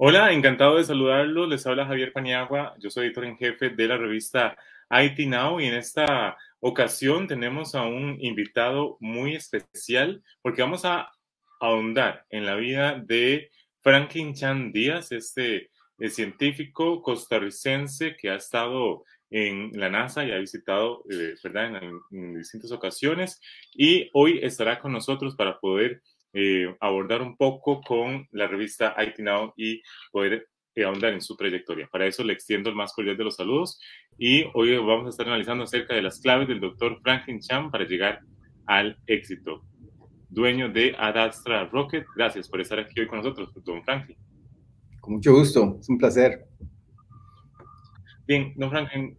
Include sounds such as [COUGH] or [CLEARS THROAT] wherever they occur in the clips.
Hola, encantado de saludarlos. Les habla Javier Paniagua. Yo soy editor en jefe de la revista IT Now y en esta ocasión tenemos a un invitado muy especial porque vamos a ahondar en la vida de Franklin Chan Díaz, este eh, científico costarricense que ha estado en la NASA y ha visitado, eh, ¿verdad?, en, en distintas ocasiones y hoy estará con nosotros para poder eh, abordar un poco con la revista IT Now y poder eh, ahondar en su trayectoria. Para eso le extiendo el más cordial de los saludos y hoy vamos a estar analizando acerca de las claves del doctor Franklin Chan para llegar al éxito. Dueño de Adastra Rocket, gracias por estar aquí hoy con nosotros, don Franklin. Con mucho gusto, es un placer. Bien, don Franklin,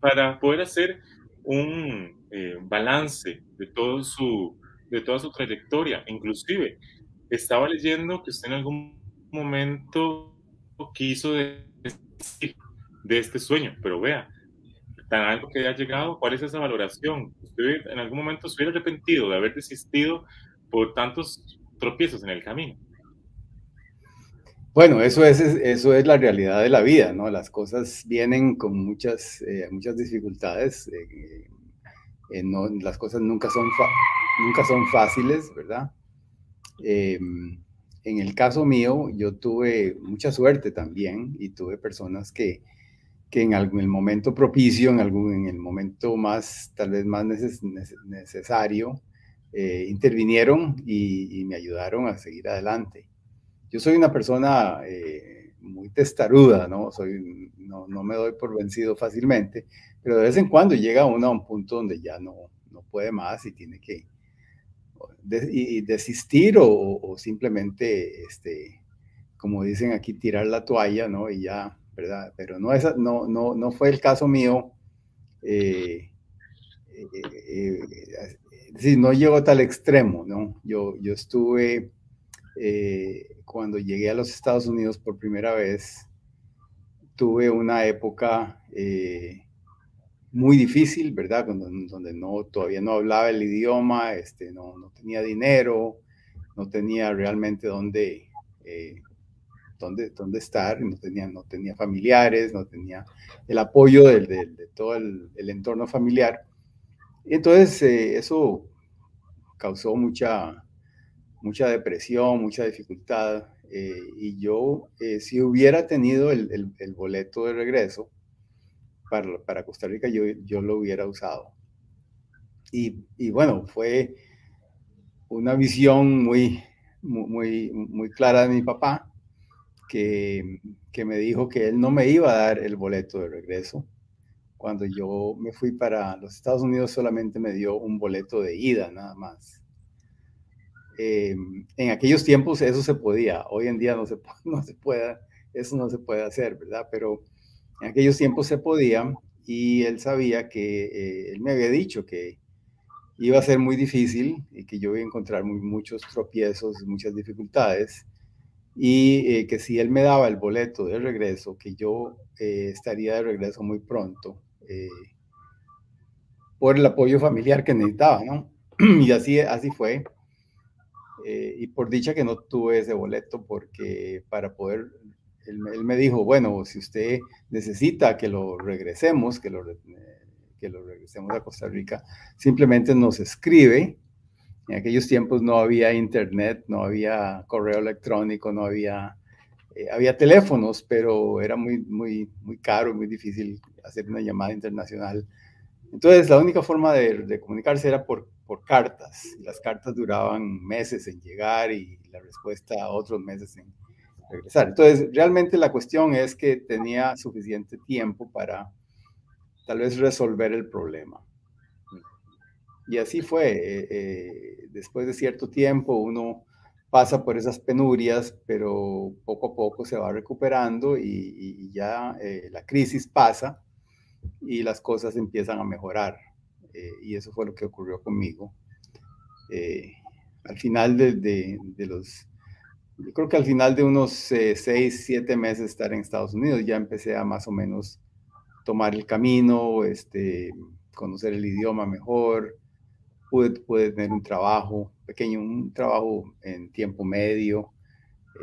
para poder hacer un eh, balance de todo su de toda su trayectoria. Inclusive, estaba leyendo que usted en algún momento quiso decir de este sueño, pero vea, tan algo que haya llegado, ¿cuál es esa valoración? ¿Usted en algún momento se hubiera arrepentido de haber desistido por tantos tropiezos en el camino? Bueno, eso es, eso es la realidad de la vida, ¿no? Las cosas vienen con muchas, eh, muchas dificultades. Eh, eh, no, las cosas nunca son, nunca son fáciles, ¿verdad? Em, en el caso mío, yo tuve mucha suerte también y tuve personas que, que en algún el momento propicio, en, algún, en el momento más, tal vez más necesario, eh, intervinieron y, me ayudaron a seguir adelante. Yo soy una persona eh, muy testaruda, ¿no? Soy, no, no me doy por vencido fácilmente, pero de vez en cuando llega uno a un punto donde ya no, no puede más y tiene que y desistir o, simplemente, este, como dicen aquí, tirar la toalla, ¿no? Y ya, ¿verdad? Pero no, es, no, no, no fue el caso mío. Eh, eh, eh no llegó tal extremo, ¿no? Yo, yo estuve, eh, cuando llegué a los Estados Unidos por primera vez, tuve una época muy difícil, ¿verdad? Donde, no, todavía no hablaba el idioma, este, no, no tenía dinero, no tenía realmente dónde, eh, dónde, dónde, estar, no tenía, no tenía familiares, no tenía el apoyo de, de, todo el, el, entorno familiar. Entonces, eh, eso causó mucha, mucha depresión, mucha dificultad. Eh, y yo, si hubiera tenido el, el, el boleto de regreso, para, Costa Rica yo, yo, lo hubiera usado. Y, y, bueno, fue una visión muy, muy, muy clara de mi papá, que, que me dijo que él no me iba a dar el boleto de regreso. Cuando yo me fui para los Estados Unidos solamente me dio un boleto de ida, nada más. Eh, en aquellos tiempos eso se podía, hoy en día no se, [LAUGHS] no se puede, eso no se puede hacer, ¿verdad? Pero en aquellos tiempos se podía y él sabía que, eh, él me había dicho que iba a ser muy difícil y que yo iba a encontrar muchos tropiezos, muchas dificultades y eh, que si él me daba el boleto de regreso, que yo eh, estaría de regreso muy pronto por el apoyo familiar que necesitaba, ¿no? [CLEARS THROAT] y así, así fue. y por dicha que no tuve ese boleto porque para poder él, me dijo, bueno, si usted necesita que lo regresemos, que lo, regresemos a Costa Rica, simplemente nos escribe. En aquellos tiempos no había internet, no había correo electrónico, no había, eh, había teléfonos, pero era muy, muy, muy caro, muy difícil hacer una llamada internacional. Entonces, la única forma de, de comunicarse era por, por cartas. Las cartas duraban meses en llegar y la respuesta otros meses en, regresar. Entonces, realmente la cuestión es que tenía suficiente tiempo para tal vez resolver el problema. Y así fue. Eh, eh, después de cierto tiempo uno pasa por esas penurias, pero poco a poco se va recuperando y, ya eh, la crisis pasa y las cosas empiezan a mejorar. y eso fue lo que ocurrió conmigo. al final de, de los yo creo que al final de unos eh, seis, siete meses estar en Estados Unidos, ya empecé a más o menos tomar el camino, este, conocer el idioma mejor, pude, tener un trabajo pequeño, un trabajo en tiempo medio,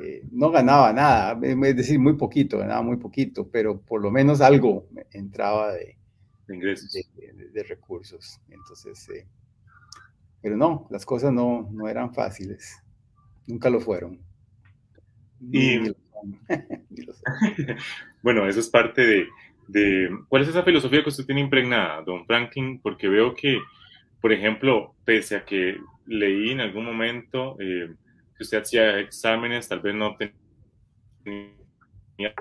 eh, no ganaba nada, es decir, muy poquito, ganaba muy poquito, pero por lo menos algo entraba de, ingresos. De, recursos. Entonces, eh, pero no, las cosas no, no eran fáciles, nunca lo fueron. Y, [LAUGHS] [LAUGHS] bueno, eso es parte de, de, ¿Cuál es esa filosofía que usted tiene impregnada, don Franklin? Porque veo que, por ejemplo, pese a que leí en algún momento eh, que usted hacía exámenes, tal vez no tenía,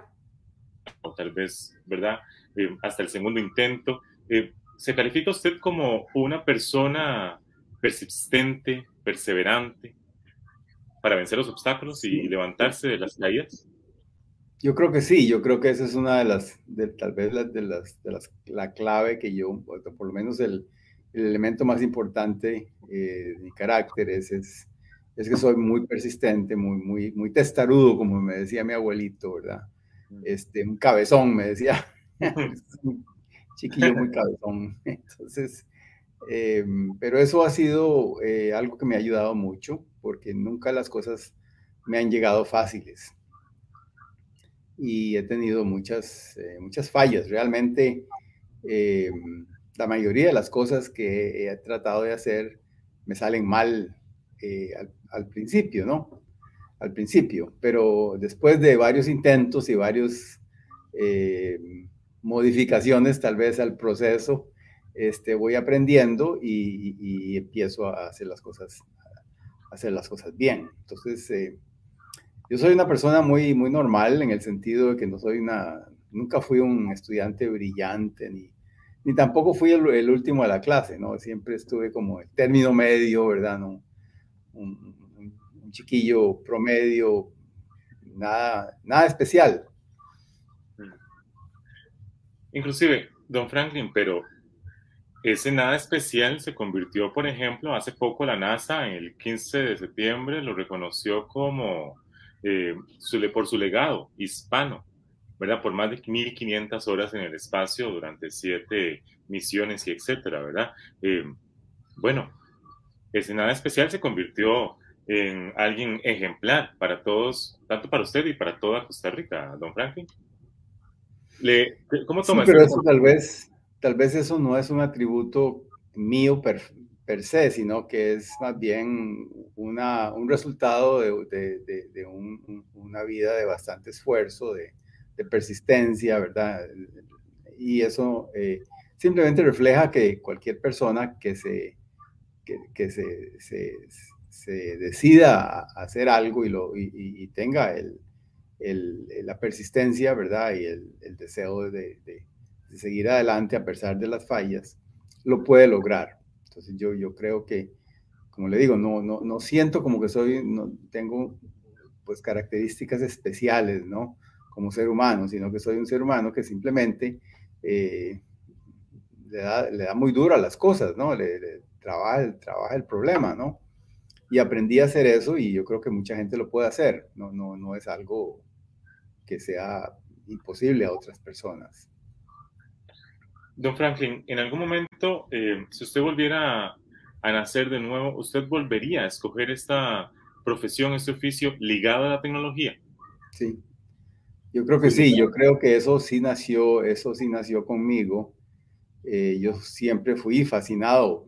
o tal vez, ¿verdad? Eh, hasta el segundo intento. Eh, ¿Se califica usted como una persona persistente, perseverante, para vencer los obstáculos y levantarse de las caídas? Yo creo que sí, yo creo que esa es una de las, de, tal vez la, de las, de las, la clave que yo, por lo menos el, el elemento más importante eh, de mi carácter es, es, es, que soy muy persistente, muy, muy, muy testarudo, como me decía mi abuelito, ¿verdad? Mm. Este, un cabezón, me decía, [LAUGHS] [LAUGHS] un chiquillo muy cabezón. Entonces, eh, pero eso ha sido eh, algo que me ha ayudado mucho, porque nunca las cosas me han llegado fáciles. Y he tenido muchas, eh, muchas fallas. Realmente, la mayoría de las cosas que he tratado de hacer me salen mal al, al, principio, ¿no? Al principio, pero después de varios intentos y varios modificaciones tal vez al proceso, este, voy aprendiendo y, empiezo a hacer las cosas, hacer las cosas bien. Entonces, eh, yo soy una persona muy, muy normal en el sentido de que no soy una, nunca fui un estudiante brillante ni, ni tampoco fui el, último de la clase, ¿no? Siempre estuve como el término medio, ¿verdad? ¿No? Un, chiquillo promedio, nada, nada especial. Inclusive, don Franklin, pero ese nada especial se convirtió, por ejemplo, hace poco la NASA, en el 15 de septiembre, lo reconoció como eh, por su legado hispano, ¿verdad? Por más de 1.500 horas en el espacio durante siete misiones y etcétera, ¿verdad? Eh, bueno, ese nada especial se convirtió en alguien ejemplar para todos, tanto para usted y para toda Costa Rica, don Franklin. Le, ¿Cómo toma sí, pero eso tal vez tal vez eso no es un atributo mío per, se, sino que es más bien una, un resultado de, de, una vida de bastante esfuerzo, de, persistencia, ¿verdad? Y eso eh, simplemente refleja que cualquier persona que se, que, se, se, decida a hacer algo y, lo, y, tenga el, el, la persistencia, ¿verdad? Y el, el deseo de, de seguir adelante a pesar de las fallas, lo puede lograr. Entonces yo, yo creo que, como le digo, no, no, no siento como que soy, no tengo pues características especiales, ¿no? Como ser humano, sino que soy un ser humano que simplemente eh, le, da, le, da, muy duro a las cosas, ¿no? Le, trabaja, trabaja el problema, ¿no? Y aprendí a hacer eso y yo creo que mucha gente lo puede hacer, no, no, no es algo que sea imposible a otras personas. Don Franklin, en algún momento, eh, si usted volviera a, nacer de nuevo, ¿usted volvería a escoger esta profesión, este oficio ligado a la tecnología? Sí, yo creo que sí, yo creo que eso sí nació, eso sí nació conmigo. Eh, yo siempre fui fascinado,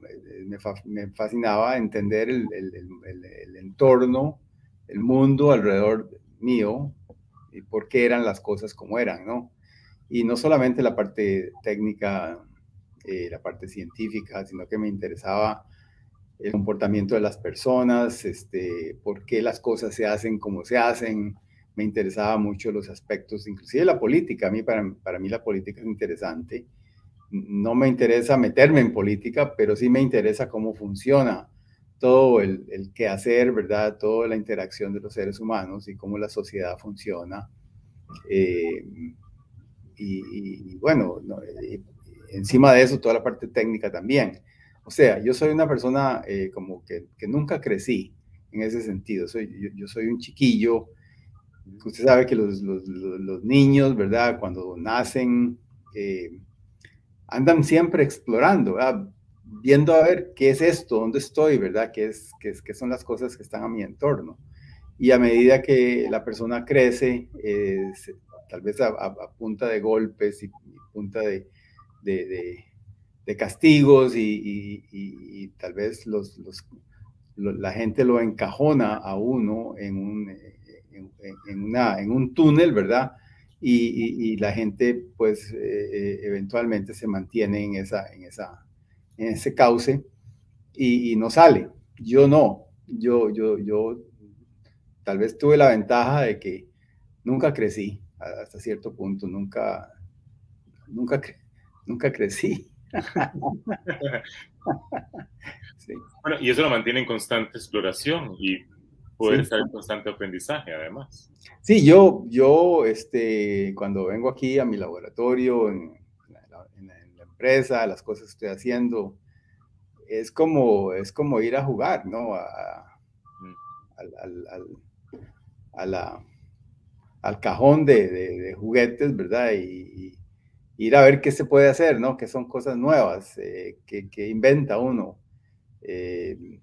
me, fascinaba entender el, el, entorno, el mundo alrededor mío y por qué eran las cosas como eran, ¿no? Y no solamente la parte técnica, eh, la parte científica, sino que me interesaba el comportamiento de las personas, este, por qué las cosas se hacen como se hacen. Me interesaba mucho los aspectos, inclusive la política. A mí, para, para mí la política es interesante. No me interesa meterme en política, pero sí me interesa cómo funciona todo el, el quehacer, ¿verdad? Toda la interacción de los seres humanos y cómo la sociedad funciona. Eh, y, bueno, encima de eso toda la parte técnica también. O sea, yo soy una persona eh, como que, nunca crecí en ese sentido. Soy, yo, soy un chiquillo. Usted sabe que los, los, los niños, ¿verdad? Cuando nacen, eh, andan siempre explorando, viendo a ver qué es esto, dónde estoy, ¿verdad? ¿Qué, es, qué, es, qué son las cosas que están a mi entorno. y a medida que la persona crece, tal vez a, punta de golpes y, punta de, castigos y, tal vez los, la gente lo encajona a uno en un, en, un túnel, ¿verdad? Y, la gente pues eh, eventualmente se mantiene en, en, esa, en ese cauce y, no sale. Yo no, yo, yo, yo tal vez tuve la ventaja de que nunca crecí hasta cierto punto, nunca, nunca, nunca crecí. [LAUGHS] Bueno, y eso lo mantiene en constante exploración y poder estar en constante aprendizaje, además. Sí, yo, yo este, cuando vengo aquí a mi laboratorio, en la, empresa, las cosas que estoy haciendo, es como, es como ir a jugar, ¿no? A, al, al, al, cajón de, juguetes, ¿verdad? Y, ir a ver qué se puede hacer, ¿no? Que son cosas nuevas, eh, que, inventa uno. Eh,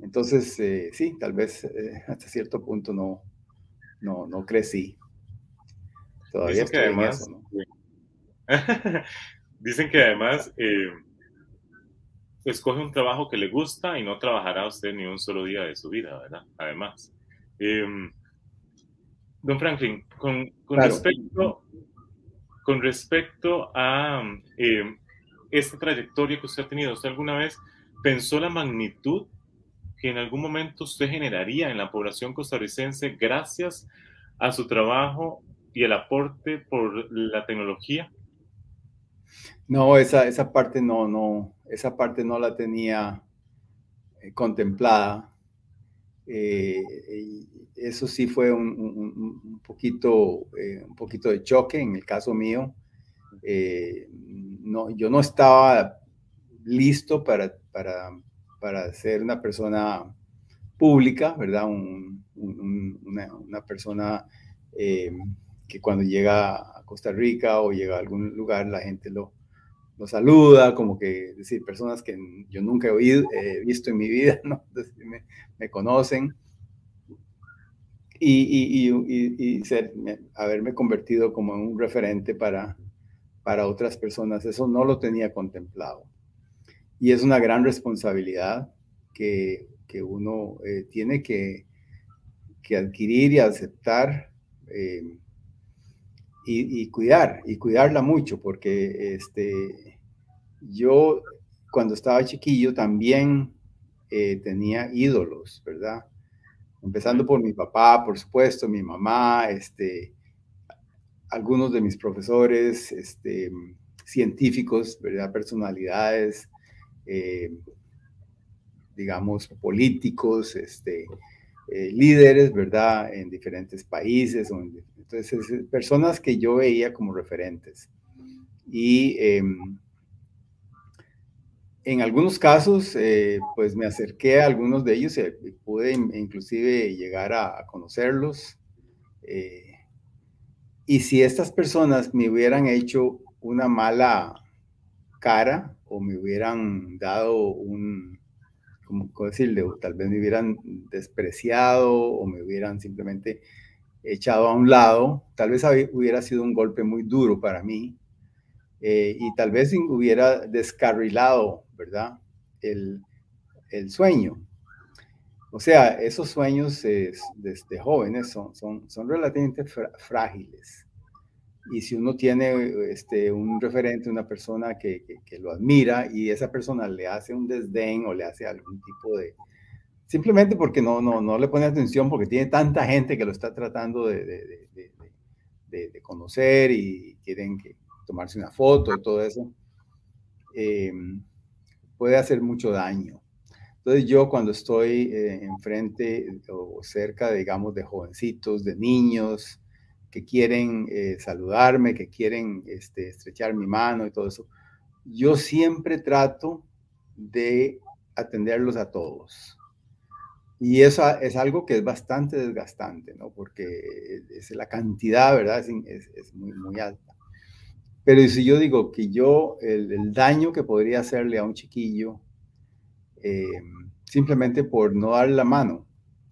entonces, eh, sí, tal vez hasta cierto punto no, no, no crecí. Todavía estoy además, en eso, ¿no? [LAUGHS] Dicen que además escoge un trabajo que le gusta y no trabajará usted ni un solo día de su vida, ¿verdad? Además. Em, don Franklin, con, respecto, con respecto a em, esta trayectoria que usted ha tenido, ¿usted alguna vez pensó la magnitud que en algún momento usted generaría en la población costarricense gracias a su trabajo y el aporte por la tecnología? No, esa, esa parte no, no, esa parte no la tenía eh, contemplada. Eh, eso sí fue un, poquito, eh, un poquito de choque en el caso mío. no, yo no estaba listo para, para, para ser una persona pública, ¿verdad? una, una, persona que cuando llega a Costa Rica o llega a algún lugar la gente lo, lo saluda, como que, decir, personas que yo nunca he oído, visto en mi vida, [LAUGHS] ¿no? me, conocen. Y, y, y, ser, haberme convertido como en un referente para, para otras personas, eso no lo tenía contemplado. Y es una gran responsabilidad que, que uno eh, tiene que, que, adquirir y aceptar eh, y, cuidar, y cuidarla mucho, porque este, yo cuando estaba chiquillo también eh, tenía ídolos, ¿verdad? Empezando por mi papá, por supuesto, mi mamá, este, algunos de mis profesores, este, científicos, ¿verdad? Personalidades, eh, digamos, políticos, este, eh, líderes, ¿verdad? En diferentes países. entonces, personas que yo veía como referentes. Y em, en algunos casos, eh, pues me acerqué a algunos de ellos y pude inclusive llegar a, conocerlos. Eh, y si estas personas me hubieran hecho una mala cara o me hubieran dado un, ¿cómo decirle? tal vez me hubieran despreciado o me hubieran simplemente echado a un lado, tal vez hubiera sido un golpe muy duro para mí eh, y tal vez hubiera descarrilado, ¿verdad? El, el sueño. O sea, esos sueños desde jóvenes son, son, son relativamente frágiles y si uno tiene este, un referente, una persona que, que, lo admira y esa persona le hace un desdén o le hace algún tipo de... Simplemente porque no, no, no le pone atención, porque tiene tanta gente que lo está tratando de, de, de, de conocer y quieren que, tomarse una foto y todo eso, em, puede hacer mucho daño. Entonces yo cuando estoy eh, enfrente o cerca, digamos, de jovencitos, de niños, que quieren eh, saludarme, que quieren este, estrechar mi mano y todo eso, yo siempre trato de atenderlos a todos. Y eso es algo que es bastante desgastante, ¿no? Porque es, la cantidad, ¿verdad? Es, es, muy, muy alta. Pero si yo digo que yo, el, daño que podría hacerle a un chiquillo, eh, simplemente por no darle la mano,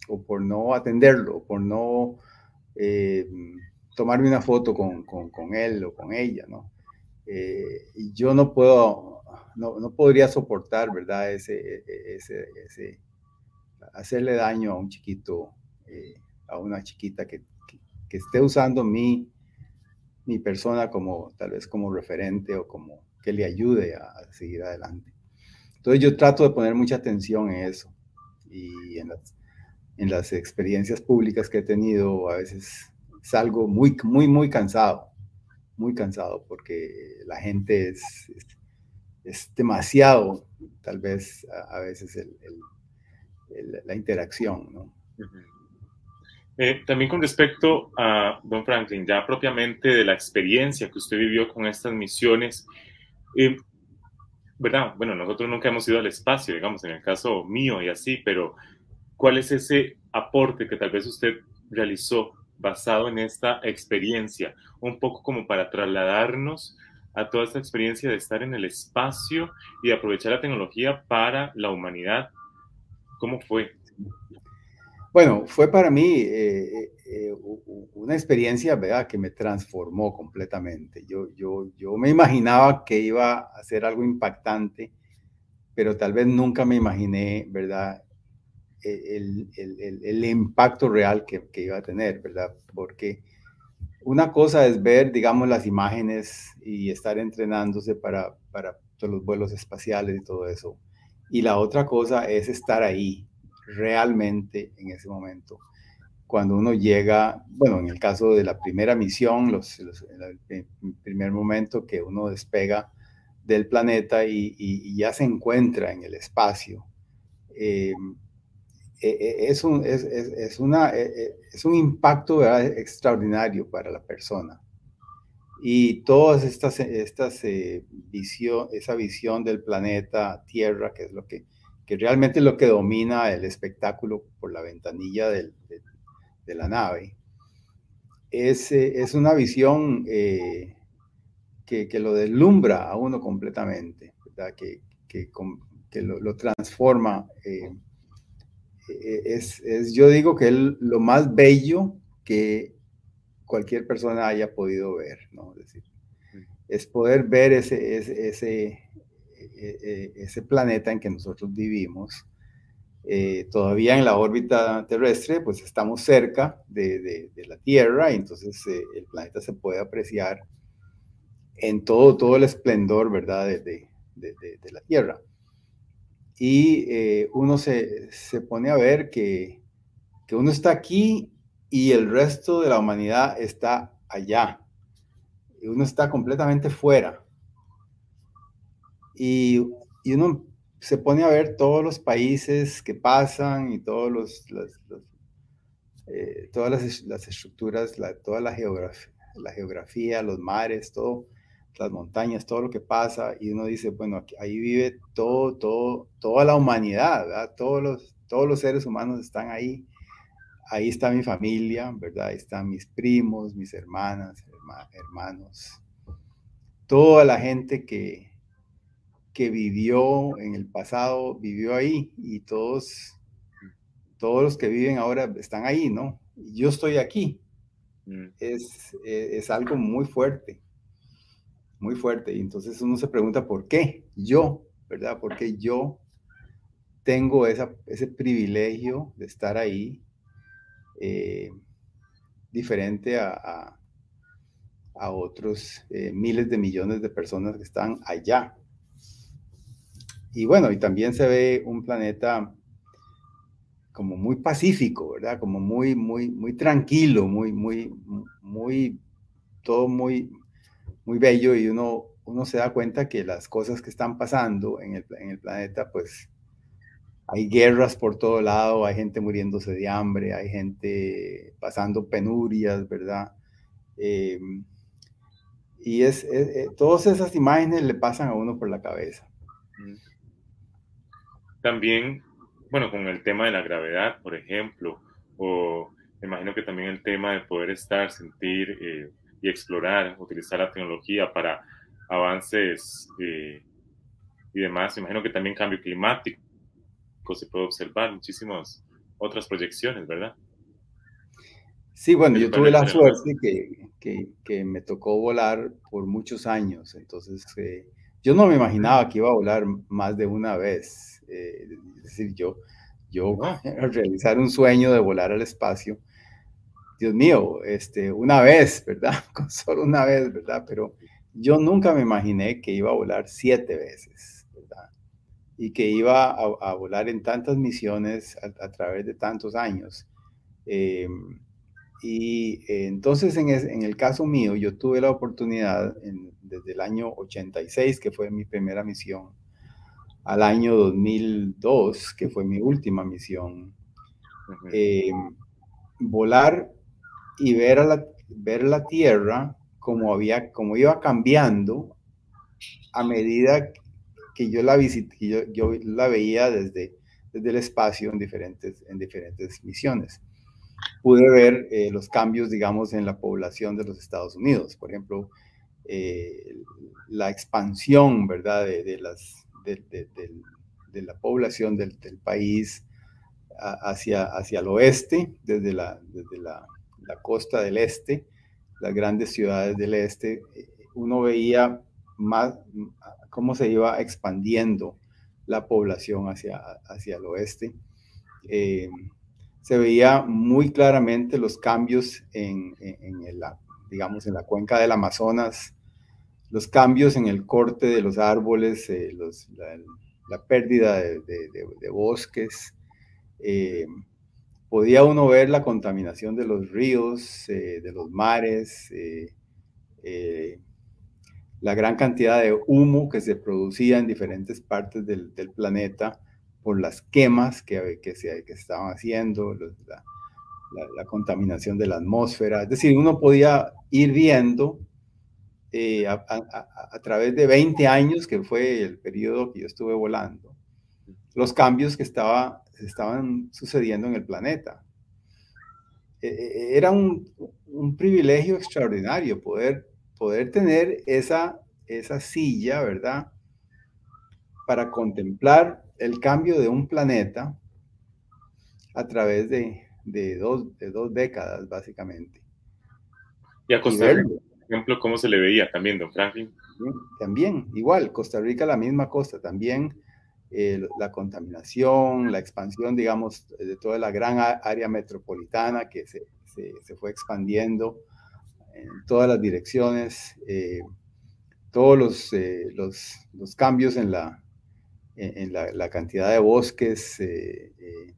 o por no atenderlo, o por no eh, tomarme una foto con, con, él o con ella, ¿no? Eh, y yo no puedo, no, no, podría soportar, ¿verdad? Ese, ese, ese, hacerle daño a un chiquito, eh, a una chiquita que, que, esté usando mi, mi persona como, tal vez como referente o como que le ayude a, a seguir adelante. Entonces yo trato de poner mucha atención en eso y en las, en las experiencias públicas que he tenido a veces salgo muy, muy, muy cansado, muy cansado porque la gente es, es, demasiado, tal vez a, veces la interacción, ¿no? Eh, también con respecto a Don Franklin, ya propiamente de la experiencia que usted vivió con estas misiones, eh, ¿verdad? Bueno, nosotros nunca hemos ido al espacio, digamos, en el caso mío y así, pero ¿cuál es ese aporte que tal vez usted realizó basado en esta experiencia? Un poco como para trasladarnos a toda esta experiencia de estar en el espacio y aprovechar la tecnología para la humanidad. ¿Cómo fue? Bueno, fue para mí eh, eh, una experiencia, ¿verdad?, que me transformó completamente. Yo, yo, yo me imaginaba que iba a ser algo impactante, pero tal vez nunca me imaginé, ¿verdad?, el, el, el, impacto real que, que, iba a tener, ¿verdad? Porque una cosa es ver, digamos, las imágenes y estar entrenándose para, para todos los vuelos espaciales y todo eso. Y la otra cosa es estar ahí, realmente en ese momento. Cuando uno llega, bueno, en el caso de la primera misión, los, el primer momento que uno despega del planeta y, ya se encuentra en el espacio, eh, es, un, es, es, una, e, es un impacto extraordinario para la persona. Y todas estas, estas eh, visión, esa visión del planeta Tierra, que es lo que que realmente es lo que domina el espectáculo por la ventanilla de, la nave, es, eh, es una visión eh, que, lo deslumbra a uno completamente, que, que, lo, transforma. Eh, es, yo digo que es lo más bello que cualquier persona haya podido ver, ¿no? Es, decir, es poder ver ese, ese, e, e, ese planeta en que nosotros vivimos, eh, todavía en la órbita terrestre, pues estamos cerca de, la Tierra y entonces eh, el planeta se puede apreciar en todo, todo el esplendor, ¿verdad?, de, la Tierra. Y eh, uno se, se, pone a ver que, que uno está aquí y el resto de la humanidad está allá. Y uno está completamente fuera y, uno se pone a ver todos los países que pasan y todos los, eh, todas las, estructuras, toda la geografía, la geografía, los mares, todo, las montañas, todo lo que pasa, y uno dice, bueno, ahí vive todo, todo, toda la humanidad, ¿verdad? Todos los, todos los seres humanos están ahí. Ahí está mi familia, ¿verdad? Ahí están mis primos, mis hermanas, hermanos, toda la gente que, que vivió en el pasado, vivió ahí y todos, todos los que viven ahora están ahí, ¿no? Yo estoy aquí. Mm. Es, e, es, algo muy fuerte, muy fuerte. Y entonces uno se pregunta, ¿por qué? Yo, ¿verdad? Porque yo tengo ese privilegio de estar ahí, eh, diferente a, a, otros eh, miles de millones de personas que están allá. Y bueno, y también se ve un planeta como muy pacífico, ¿verdad? Como muy, muy, muy tranquilo, muy, muy, muy, todo muy, muy bello y uno, uno se da cuenta que las cosas que están pasando en el, en el planeta, pues hay guerras por todo lado, hay gente muriéndose de hambre, hay gente pasando penurias, ¿verdad? Em, y es, todas esas imágenes le pasan a uno por la cabeza. Mm. También, bueno, con el tema de la gravedad, por ejemplo, o imagino que también el tema de poder estar, sentir eh, y explorar, utilizar la tecnología para avances eh, y demás. Me imagino que también cambio climático se puede observar, muchísimos otras proyecciones, ¿verdad? Sí, bueno, yo tuve la suerte que, que, me tocó volar por muchos años, entonces eh, yo no me imaginaba que iba a volar más de una vez. Eh, es decir, yo, yo [LAUGHS] realizar un sueño de volar al espacio, Dios mío, este, una vez, ¿verdad? [LAUGHS] Solo una vez, ¿verdad? Pero yo nunca me imaginé que iba a volar siete veces, ¿verdad? Y que iba a, volar en tantas misiones a, través de tantos años. Eh, y eh, entonces en, el caso mío, yo tuve la oportunidad desde el año 86, que fue mi primera misión, al año 2002, que fue mi última misión, eh, volar y ver, a la, ver la Tierra como, había, como iba cambiando a medida que yo la visité, yo, yo la veía desde, desde el espacio en diferentes, en diferentes misiones pude ver eh, los cambios, digamos, en la población de los Estados Unidos. Por ejemplo, eh, la expansión, ¿verdad?, de, las, de, la población del, país hacia, hacia el oeste, desde, la, desde la, costa del este, las grandes ciudades del este, uno veía más cómo se iba expandiendo la población hacia, hacia el oeste. Eh, se veía muy claramente los cambios en, la, digamos, en la cuenca del Amazonas, los cambios en el corte de los árboles, eh, la, pérdida de, bosques. Eh, podía uno ver la contaminación de los ríos, eh, de los mares, la gran cantidad de humo que se producía en diferentes partes del, planeta por las quemas que, se, estaban haciendo, la, contaminación de la atmósfera. Es decir, uno podía ir viendo eh, a, a, través de 20 años, que fue el periodo que yo estuve volando, los cambios que estaba, estaban sucediendo en el planeta. E, e, era un, un, privilegio extraordinario poder, poder tener esa, esa silla, ¿verdad? Para contemplar el cambio de un planeta a través de, dos, de dos décadas, básicamente. Y a Costa Rica, por ejemplo, ¿cómo se le veía también, don Franklin? También, igual, Costa Rica la misma cosa, también eh, la contaminación, la expansión, digamos, de toda la gran área metropolitana que se, fue expandiendo en todas las direcciones, eh, todos los, eh, los, los, cambios en la, en, la, cantidad de bosques. Eh, eh,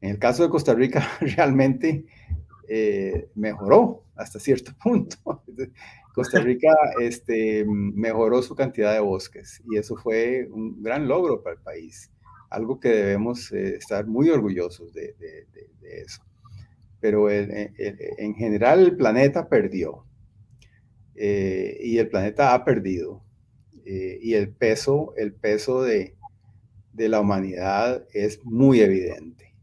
en el caso de Costa Rica, [LAUGHS] realmente eh, mejoró hasta cierto [LAUGHS] punto. Costa Rica este, mejoró su cantidad de bosques y eso fue un gran logro para el país, algo que debemos estar muy orgullosos de, eso. Pero en general el planeta perdió y el planeta ha perdido eh, y el peso, el peso de, de la humanidad es muy evidente,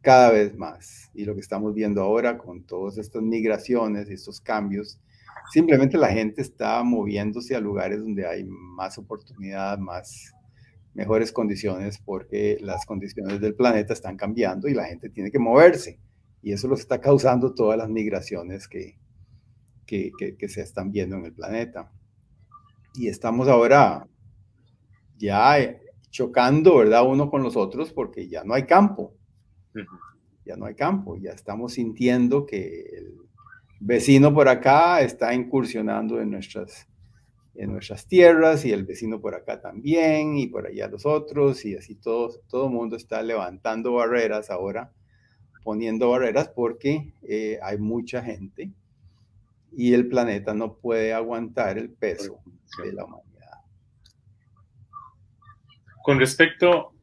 cada vez más. Y lo que estamos viendo ahora con todas estas migraciones y estos cambios, simplemente la gente está moviéndose a lugares donde hay más oportunidad, más mejores condiciones, porque las condiciones del planeta están cambiando y la gente tiene que moverse. Y eso lo está causando todas las migraciones que, que, que se están viendo en el planeta y estamos ahora ya eh, chocando, ¿verdad? Uno con los otros porque ya no hay campo. Ya no hay campo, ya estamos sintiendo que el vecino por acá está incursionando en nuestras, en nuestras tierras y el vecino por acá también y por allá los otros y así todo, todo mundo está levantando barreras ahora, poniendo barreras porque eh, hay mucha gente y el planeta no puede aguantar el peso de la humanidad. Con respecto,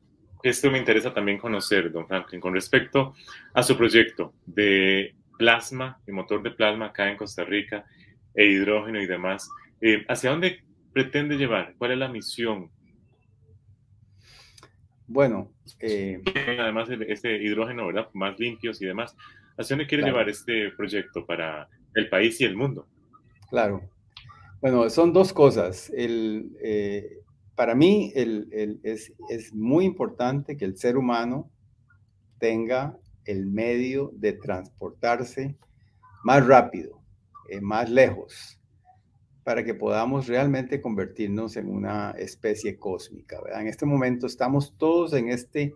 esto me interesa también conocer, don Franklin, con respecto a su proyecto de plasma, de motor de plasma acá en Costa Rica, e hidrógeno y demás, eh, ¿hacia dónde pretende llevar? ¿Cuál es la misión? Bueno, eh, además este hidrógeno, ¿verdad? Más limpios y demás. ¿Hacia dónde quiere llevar este proyecto para el país y el mundo? Claro. Bueno, son dos cosas. El, eh, para mí el, es, es, muy importante que el ser humano tenga el medio de transportarse más rápido, eh, más lejos, para que podamos realmente convertirnos en una especie cósmica. En este momento estamos todos en este,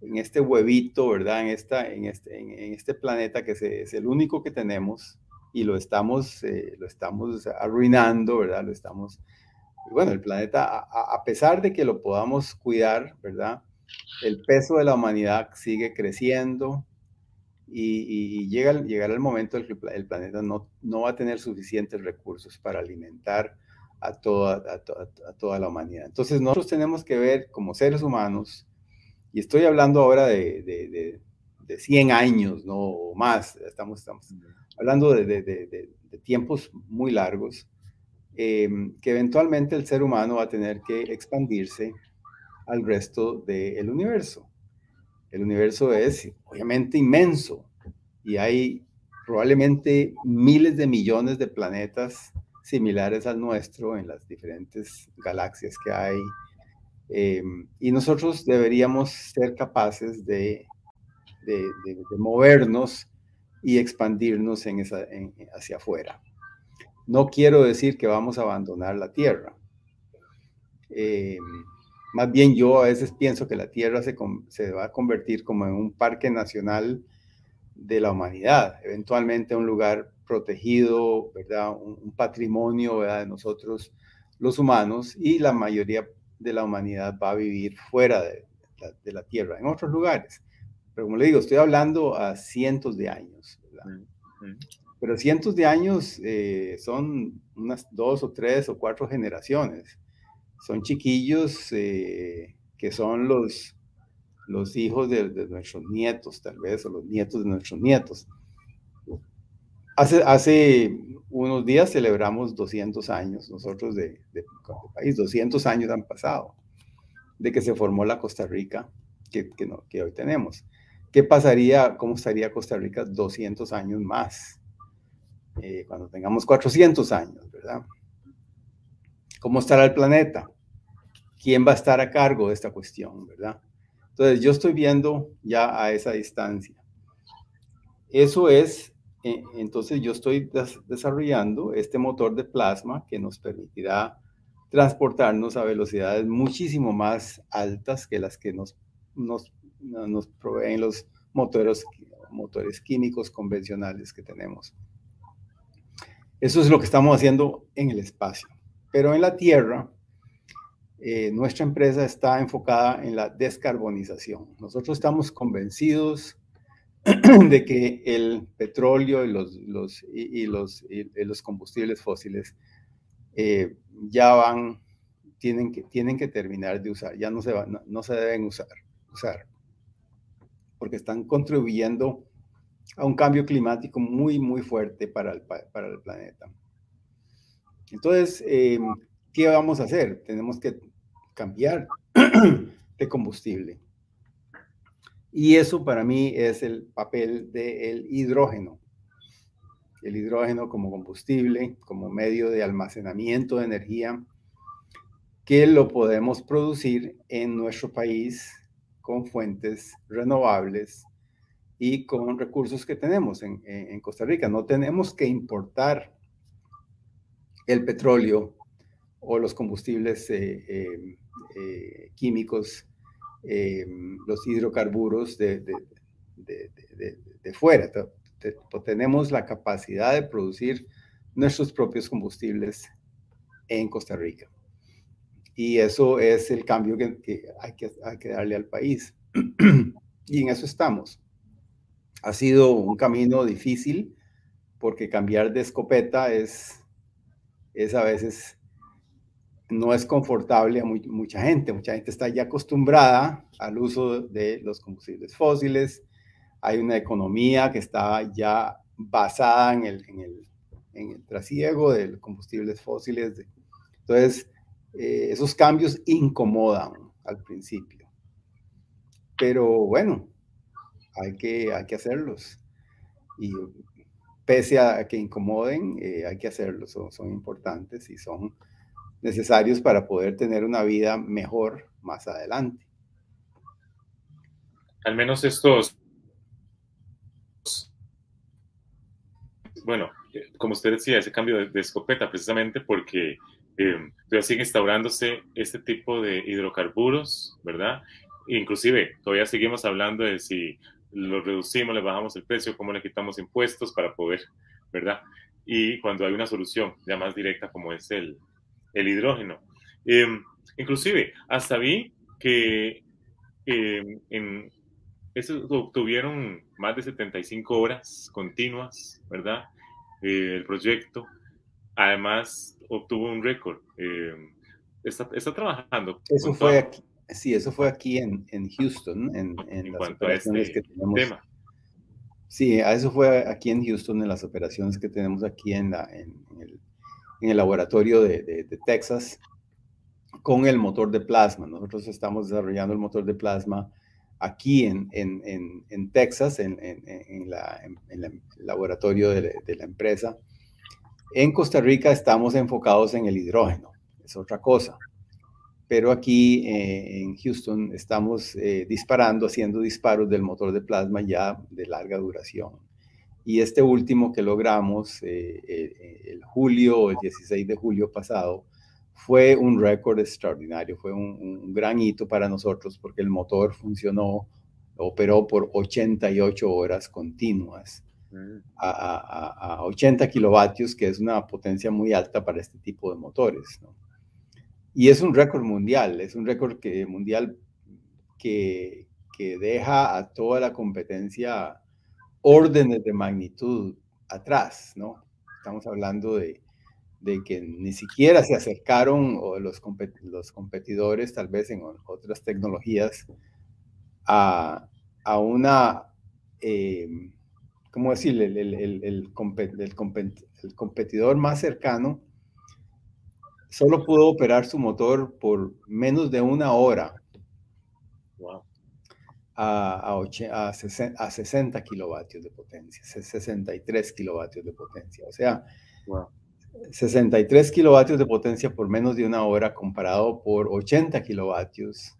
en este huevito, ¿verdad? En, esta, en, este, en, este planeta que es el único que tenemos y lo estamos, eh, lo estamos arruinando, ¿verdad? Lo estamos, bueno, el planeta, a, pesar de que lo podamos cuidar, ¿verdad? El peso de la humanidad sigue creciendo y, llega, llegará el momento en que el planeta no, no va a tener suficientes recursos para alimentar a toda, a, toda la humanidad. Entonces nosotros tenemos que ver como seres humanos, y estoy hablando ahora de, de, de, 100 años, no o más, estamos, estamos hablando de, tiempos muy largos, em, que eventualmente el ser humano va a tener que expandirse al resto del universo. El universo es obviamente inmenso y hay probablemente miles de millones de planetas similares al nuestro en las diferentes galaxias que hay. Em, y nosotros deberíamos ser capaces de, de movernos y expandirnos en esa, hacia afuera. No quiero decir que vamos a abandonar la Tierra. Eh, más bien yo a veces pienso que la Tierra se, se, va a convertir como en un parque nacional de la humanidad, eventualmente un lugar protegido, ¿verdad? Un, patrimonio de nosotros los humanos y la mayoría de la humanidad va a vivir fuera de, de la Tierra, en otros lugares. Pero como le digo, estoy hablando a cientos de años. Pero cientos de años eh, son unas dos o tres o cuatro generaciones. Son chiquillos eh, que son los, los hijos de, nuestros nietos, tal vez, o los nietos de nuestros nietos. Hace, hace unos días celebramos 200 años, nosotros de, de, país, 200 años han pasado, de que se formó la Costa Rica que, que hoy tenemos. ¿Qué pasaría, cómo estaría Costa Rica 200 años más? Eh, cuando tengamos 400 años, ¿verdad? ¿Cómo estará el planeta? ¿Quién va a estar a cargo de esta cuestión, verdad? Entonces, yo estoy viendo ya a esa distancia. Eso es, eh, entonces yo estoy desarrollando este motor de plasma que nos permitirá transportarnos a velocidades muchísimo más altas que las que nos, nos nos proveen los motores, motores químicos convencionales que tenemos. Eso es lo que estamos haciendo en el espacio. Pero en la Tierra, eh, nuestra empresa está enfocada en la descarbonización. Nosotros estamos convencidos [CLEARS THROAT] de que el petróleo y los, los, y, los, combustibles fósiles eh, ya van, tienen que, tienen que terminar de usar, ya no se, van, no, se deben usar. usar porque están contribuyendo a un cambio climático muy, muy fuerte para el, para el planeta. Entonces, eh, ¿qué vamos a hacer? Tenemos que cambiar [CLEARS THROAT] de combustible. Y eso para mí es el papel del hidrógeno. El hidrógeno como combustible, como medio de almacenamiento de energía, que lo podemos producir en nuestro país con fuentes renovables y con recursos que tenemos en, Costa Rica. No tenemos que importar el petróleo o los combustibles eh, eh, eh, químicos, los hidrocarburos de, de fuera. Tenemos la capacidad de producir nuestros propios combustibles en Costa Rica. Y eso es el cambio que hay que darle al país. y en eso estamos. Ha sido un camino difícil porque cambiar de escopeta es, es a veces no es confortable a mucha gente. Mucha gente está ya acostumbrada al uso de los combustibles fósiles. Hay una economía que está ya basada en el, en el, en el trasiego de los combustibles fósiles. Entonces, eh, esos cambios incomodan al principio. Pero bueno, hay que, hay que hacerlos. Y pese a que incomoden, eh, hay que hacerlos. Son, son importantes y son necesarios para poder tener una vida mejor más adelante. al menos estos, bueno, como usted decía, ese cambio de, escopeta, precisamente porque eh, todavía sigue instaurándose este tipo de hidrocarburos, ¿verdad? Inclusive, todavía seguimos hablando de si lo reducimos, le bajamos el precio, cómo le quitamos impuestos para poder, ¿verdad? Y cuando hay una solución ya más directa como es el, el hidrógeno. Eh, inclusive, hasta vi que eh, en, eso obtuvieron más de 75 horas continuas, ¿verdad? Eh, el proyecto. Además, obtuvo un récord. está, está, trabajando. Eso fue aquí, Sí, eso fue aquí en, en Houston, en, en, las operaciones este que tenemos. Tema. Sí, eso fue aquí en Houston, en las operaciones que tenemos aquí en, la, en, el, en el, laboratorio de, de, Texas, con el motor de plasma. Nosotros estamos desarrollando el motor de plasma aquí en, en Texas, en, la, el laboratorio de, de la empresa. En Costa Rica estamos enfocados en el hidrógeno, es otra cosa pero aquí eh, en Houston estamos eh, disparando, haciendo disparos del motor de plasma ya de larga duración. Y este último que logramos eh, el julio, el 16 de julio pasado, fue un récord extraordinario, fue un, gran hito para nosotros porque el motor funcionó, operó por 88 horas continuas. Mm. A, a, 80 kilovatios, que es una potencia muy alta para este tipo de motores. ¿no? Y es un récord mundial, es un récord que, mundial que, que deja a toda la competencia órdenes de magnitud atrás, ¿no? Estamos hablando de, de que ni siquiera se acercaron o los, los competidores, tal vez en otras tecnologías, a, a una, eh, ¿cómo decirle? El, el, el, el, competidor más cercano solo pudo operar su motor por menos de una hora a, a, 60, kilovatios de potencia, 63 kilovatios de potencia. O sea, 63 kilovatios de potencia por menos de una hora comparado por 80 kilovatios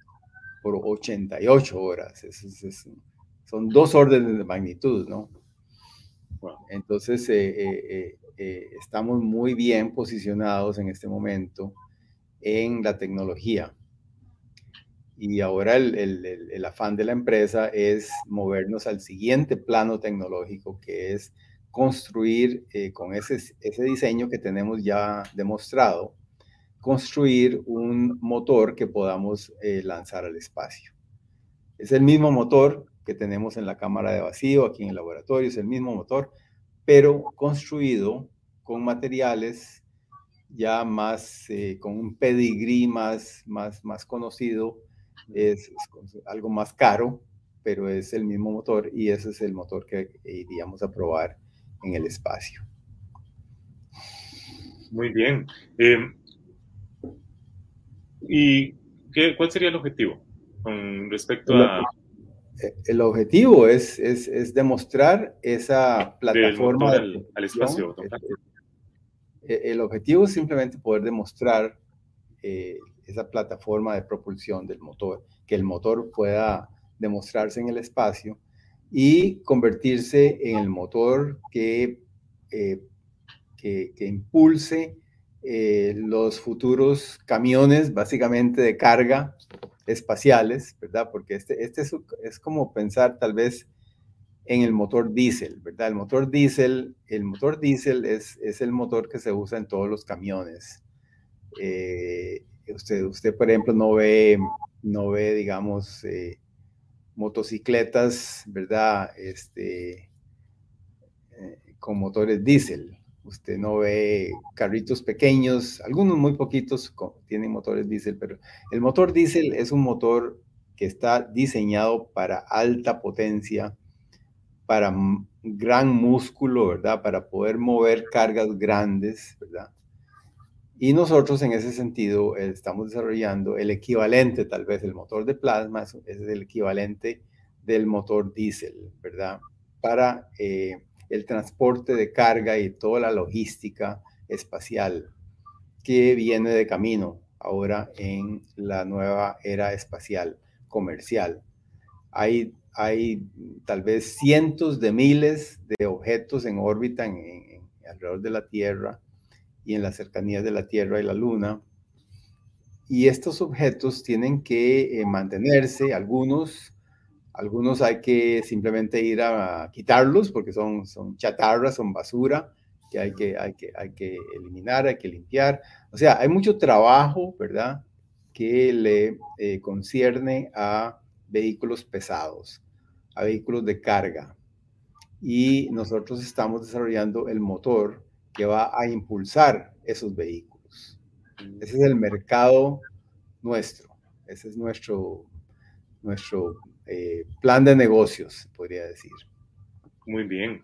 por 88 horas. son dos órdenes de magnitud, ¿no? Entonces, eh, eh, eh, estamos muy bien posicionados en este momento en la tecnología. Y ahora el, afán de la empresa es movernos al siguiente plano tecnológico, que es construir con ese, ese diseño que tenemos ya demostrado, construir un motor que podamos lanzar al espacio. Es el mismo motor que tenemos en la cámara de vacío, aquí en el laboratorio, es el mismo motor, pero construido con materiales ya más, eh, con un pedigrí más, más, más conocido, es, algo más caro, pero es el mismo motor y ese es el motor que iríamos a probar en el espacio. Muy bien. Em, ¿Y qué, cuál sería el objetivo con respecto a el objetivo es, es, demostrar esa plataforma. Al, espacio. E, el, objetivo es simplemente poder demostrar eh, esa plataforma de propulsión del motor, que el motor pueda demostrarse en el espacio y convertirse en el motor que, eh, que, impulse eh, los futuros camiones, básicamente de carga, espaciales, ¿verdad? Porque este, este es, como pensar tal vez en el motor diésel, ¿verdad? El motor diésel, el motor diésel es, es el motor que se usa en todos los camiones. Eh, usted, usted, por ejemplo, no ve, no ve digamos, eh, motocicletas, ¿verdad? Este, eh, con motores diésel. Usted no ve carritos pequeños, algunos muy poquitos tienen motores diésel, pero el motor diésel es un motor que está diseñado para alta potencia, para gran músculo, ¿verdad? Para poder mover cargas grandes, ¿verdad? Y nosotros en ese sentido eh, estamos desarrollando el equivalente, tal vez el motor de plasma es, el equivalente del motor diésel, ¿verdad? Para eh, el transporte de carga y toda la logística espacial que viene de camino ahora en la nueva era espacial comercial. Hay hay tal vez cientos de miles de objetos en órbita alrededor de la Tierra y en las cercanías de la Tierra y la Luna. Y estos objetos tienen que eh, mantenerse, algunos, algunos hay que simplemente ir a, quitarlos porque son, son chatarras, son basura, que hay que, hay, que hay que eliminar, hay que limpiar. O sea, hay mucho trabajo, ¿verdad? Que le eh, concierne a vehículos pesados, a vehículos de carga. Y nosotros estamos desarrollando el motor que va a impulsar esos vehículos. Ese es el mercado nuestro. Ese es nuestro, nuestro eh, plan de negocios, podría decir. Muy bien.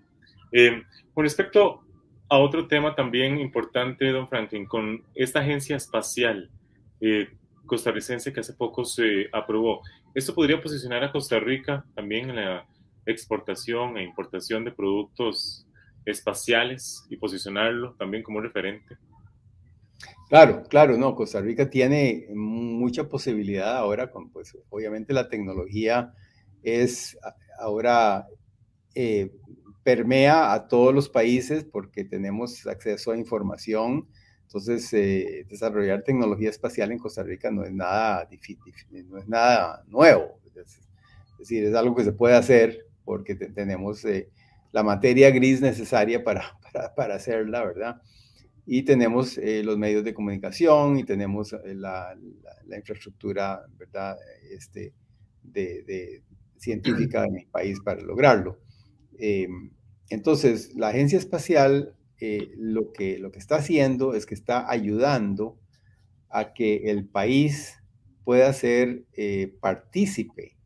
Eh, con respecto a otro tema también importante, don Franklin, con esta agencia espacial eh, costarricense que hace poco se aprobó, ¿esto podría posicionar a Costa Rica también en la exportación e importación de productos espaciales y posicionarlo también como referente? Claro, claro, no, Costa Rica tiene mucha posibilidad ahora con, pues, obviamente la tecnología es ahora eh, permea a todos los países porque tenemos acceso a información. Entonces, eh, desarrollar tecnología espacial en Costa Rica no es nada difícil, no es nada nuevo. Es, decir, es algo que se puede hacer porque tenemos eh, la materia gris necesaria para, [LAUGHS] para, hacerla, ¿verdad? Y tenemos eh, los medios de comunicación y tenemos la, la, infraestructura, ¿verdad? Este, de, científica en el país para lograrlo. Em, entonces, la agencia espacial eh, lo, que, lo que está haciendo es que está ayudando a que el país pueda ser eh, partícipe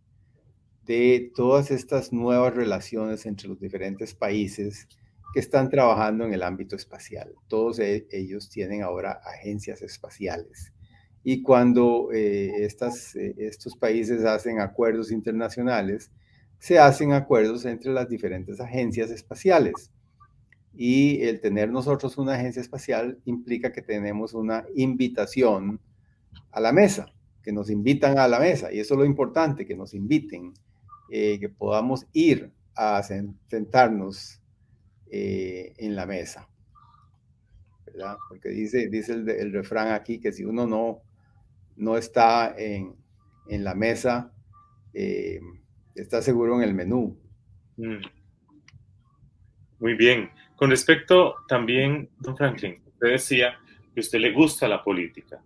de todas estas nuevas relaciones entre los diferentes países que están trabajando en el ámbito espacial. Todos e, ellos tienen ahora agencias espaciales. Y cuando eh, estas, estos países hacen acuerdos internacionales, se hacen acuerdos entre las diferentes agencias espaciales. Y el tener nosotros una agencia espacial implica que tenemos una invitación a la mesa, que nos invitan a la mesa. Y eso es lo importante, que nos inviten, eh, que podamos ir a sentarnos eh, en la mesa. ¿verdad? Porque dice, dice el, refrán aquí que si uno no, no está en, en la mesa, eh, está seguro en el menú. Mm. Muy bien. Con respecto también, don Franklin, usted decía que usted le gusta la política.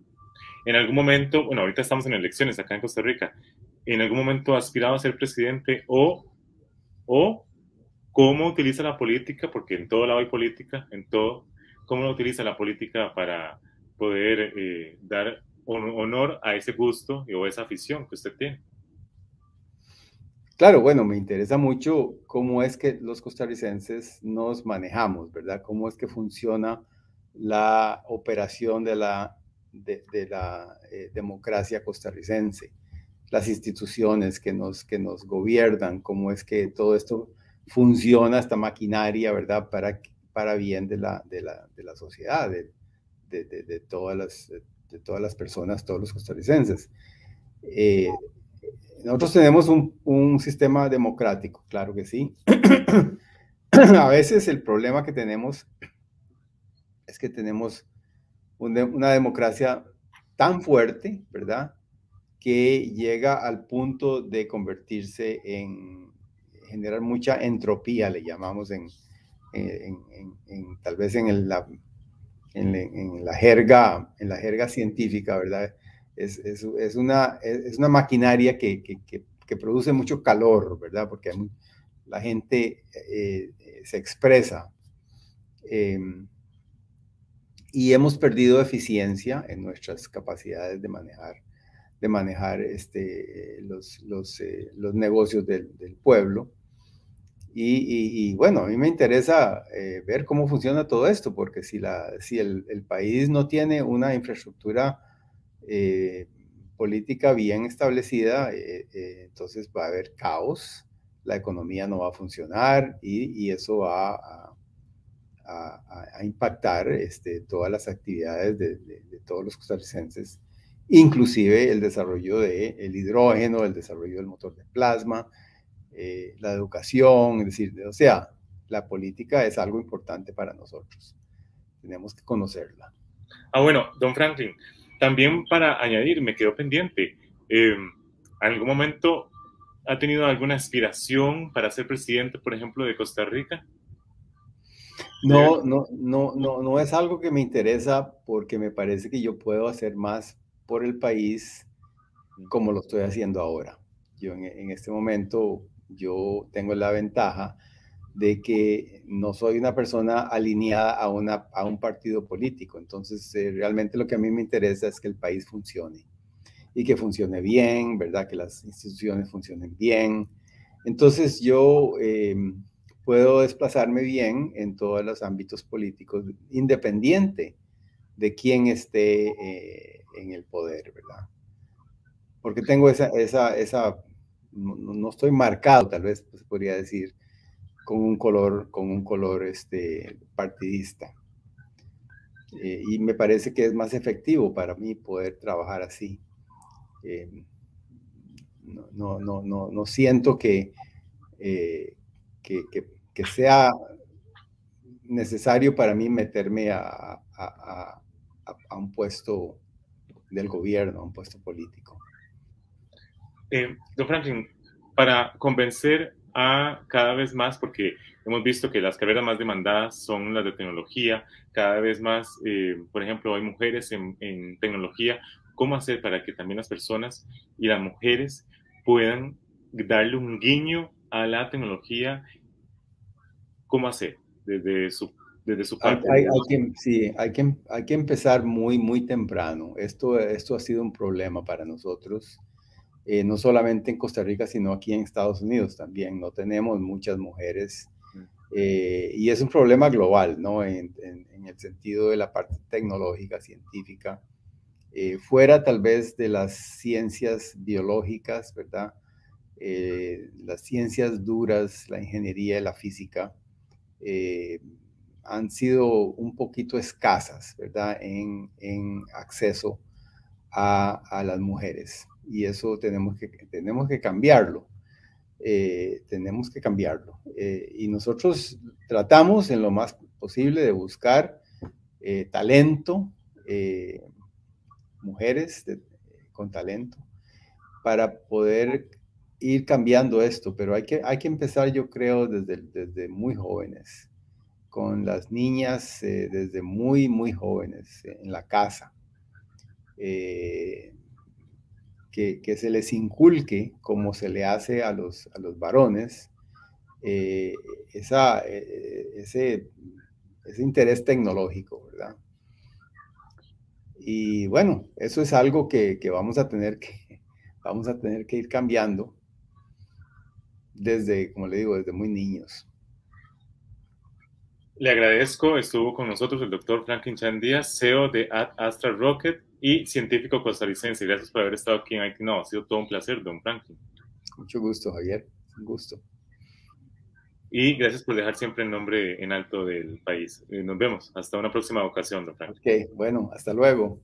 En algún momento, bueno, ahorita estamos en elecciones acá en Costa Rica, en algún momento ha aspirado a ser presidente o, o cómo utiliza la política, porque en todo lado hay política, en todo, cómo lo utiliza la política para poder eh, dar honor a ese gusto o esa afición que usted tiene. Claro, bueno, me interesa mucho cómo es que los costarricenses nos manejamos, ¿verdad? Cómo es que funciona la operación de la, de, la eh, democracia costarricense, las instituciones que nos, que nos gobiernan, cómo es que todo esto funciona, esta maquinaria, ¿verdad? Para, para bien de la, de la, de la sociedad, de, de, todas las, de todas las personas, todos los costarricenses. Eh, nosotros tenemos un, sistema democrático, claro que sí. [CLEARS THROAT] a veces el problema que tenemos es que tenemos una, democracia tan fuerte, ¿verdad? Que llega al punto de convertirse en generar mucha entropía, le llamamos en, tal vez en, la, en, la jerga, en la jerga científica, ¿verdad? es, es, una, es una maquinaria que, que, produce mucho calor, ¿verdad? Porque la gente eh, se expresa. Em, y hemos perdido eficiencia en nuestras capacidades de manejar, de manejar este, los, los, eh, los negocios del, del pueblo. Y, y, bueno, a mí me interesa eh, ver cómo funciona todo esto, porque si, la, si el, país no tiene una infraestructura eh, política bien establecida, eh, entonces va a haber caos, la economía no va a funcionar y, eso va a, impactar este, todas las actividades de, todos los costarricenses, inclusive el desarrollo del hidrógeno, el desarrollo del motor de plasma, eh, la educación, es decir, o sea, la política es algo importante para nosotros. Tenemos que conocerla. Ah, bueno, don Franklin, también para añadir, me quedó pendiente, ¿en algún momento ha tenido alguna aspiración para ser presidente, por ejemplo, de Costa Rica? No, no, no, no, no es algo que me interesa porque me parece que yo puedo hacer más por el país como lo estoy haciendo ahora. Yo en, este momento, yo tengo la ventaja de que no soy una persona alineada a, una, a un partido político. Entonces, eh, realmente lo que a mí me interesa es que el país funcione y que funcione bien, ¿verdad? Que las instituciones funcionen bien. Entonces, yo em, puedo desplazarme bien en todos los ámbitos políticos, independiente de quién esté eh, en el poder, ¿verdad? Porque tengo esa, esa, esa no, estoy marcado, tal vez se podría decir, con un color, con un color este, partidista. Eh, y me parece que es más efectivo para mí poder trabajar así. Eh, no, no, no, no, siento que, que, que, sea necesario para mí meterme a, a, un puesto del gobierno, a un puesto político. Eh, don Franklin, para convencer a cada vez más, porque hemos visto que las carreras más demandadas son las de tecnología, cada vez más, eh, por ejemplo, hay mujeres en, en tecnología, ¿cómo hacer para que también las personas y las mujeres puedan darle un guiño a la tecnología ¿Cómo hacer desde su, desde su parte? Hay, que, sí, hay que, hay que empezar muy, muy temprano. Esto, esto ha sido un problema para nosotros, eh, no solamente en Costa Rica, sino aquí en Estados Unidos también. No tenemos muchas mujeres mm. eh, y es un problema global, ¿no? En, en, el sentido de la parte tecnológica, científica. Eh, fuera tal vez de las ciencias biológicas, ¿verdad? las ciencias duras, la ingeniería, la física, eh, han sido un poquito escasas, ¿verdad? En, acceso a, las mujeres. Y eso tenemos que, tenemos que cambiarlo. Eh, tenemos que cambiarlo. Eh, y nosotros tratamos en lo más posible de buscar talento, mujeres con talento, para poder ir cambiando esto, pero hay que, hay que empezar, yo creo, desde, desde muy jóvenes, con las niñas eh, desde muy, muy jóvenes eh, en la casa. Eh, que, se les inculque, como se le hace a los, a los varones, esa, ese, ese interés tecnológico, ¿verdad? Y bueno, eso es algo que, que vamos a tener que, [LAUGHS] vamos a tener que ir cambiando desde, como le digo, desde muy niños. Le agradezco, estuvo con nosotros el doctor Franklin Chan Díaz, CEO de Astra Rocket y científico costarricense. Gracias por haber estado aquí en IT No, ha sido todo un placer, don Franklin. Mucho gusto, Javier, un gusto. Y gracias por dejar siempre el nombre en alto del país. Eh, nos vemos. Hasta una próxima ocasión, don Franklin. Ok, bueno, hasta luego.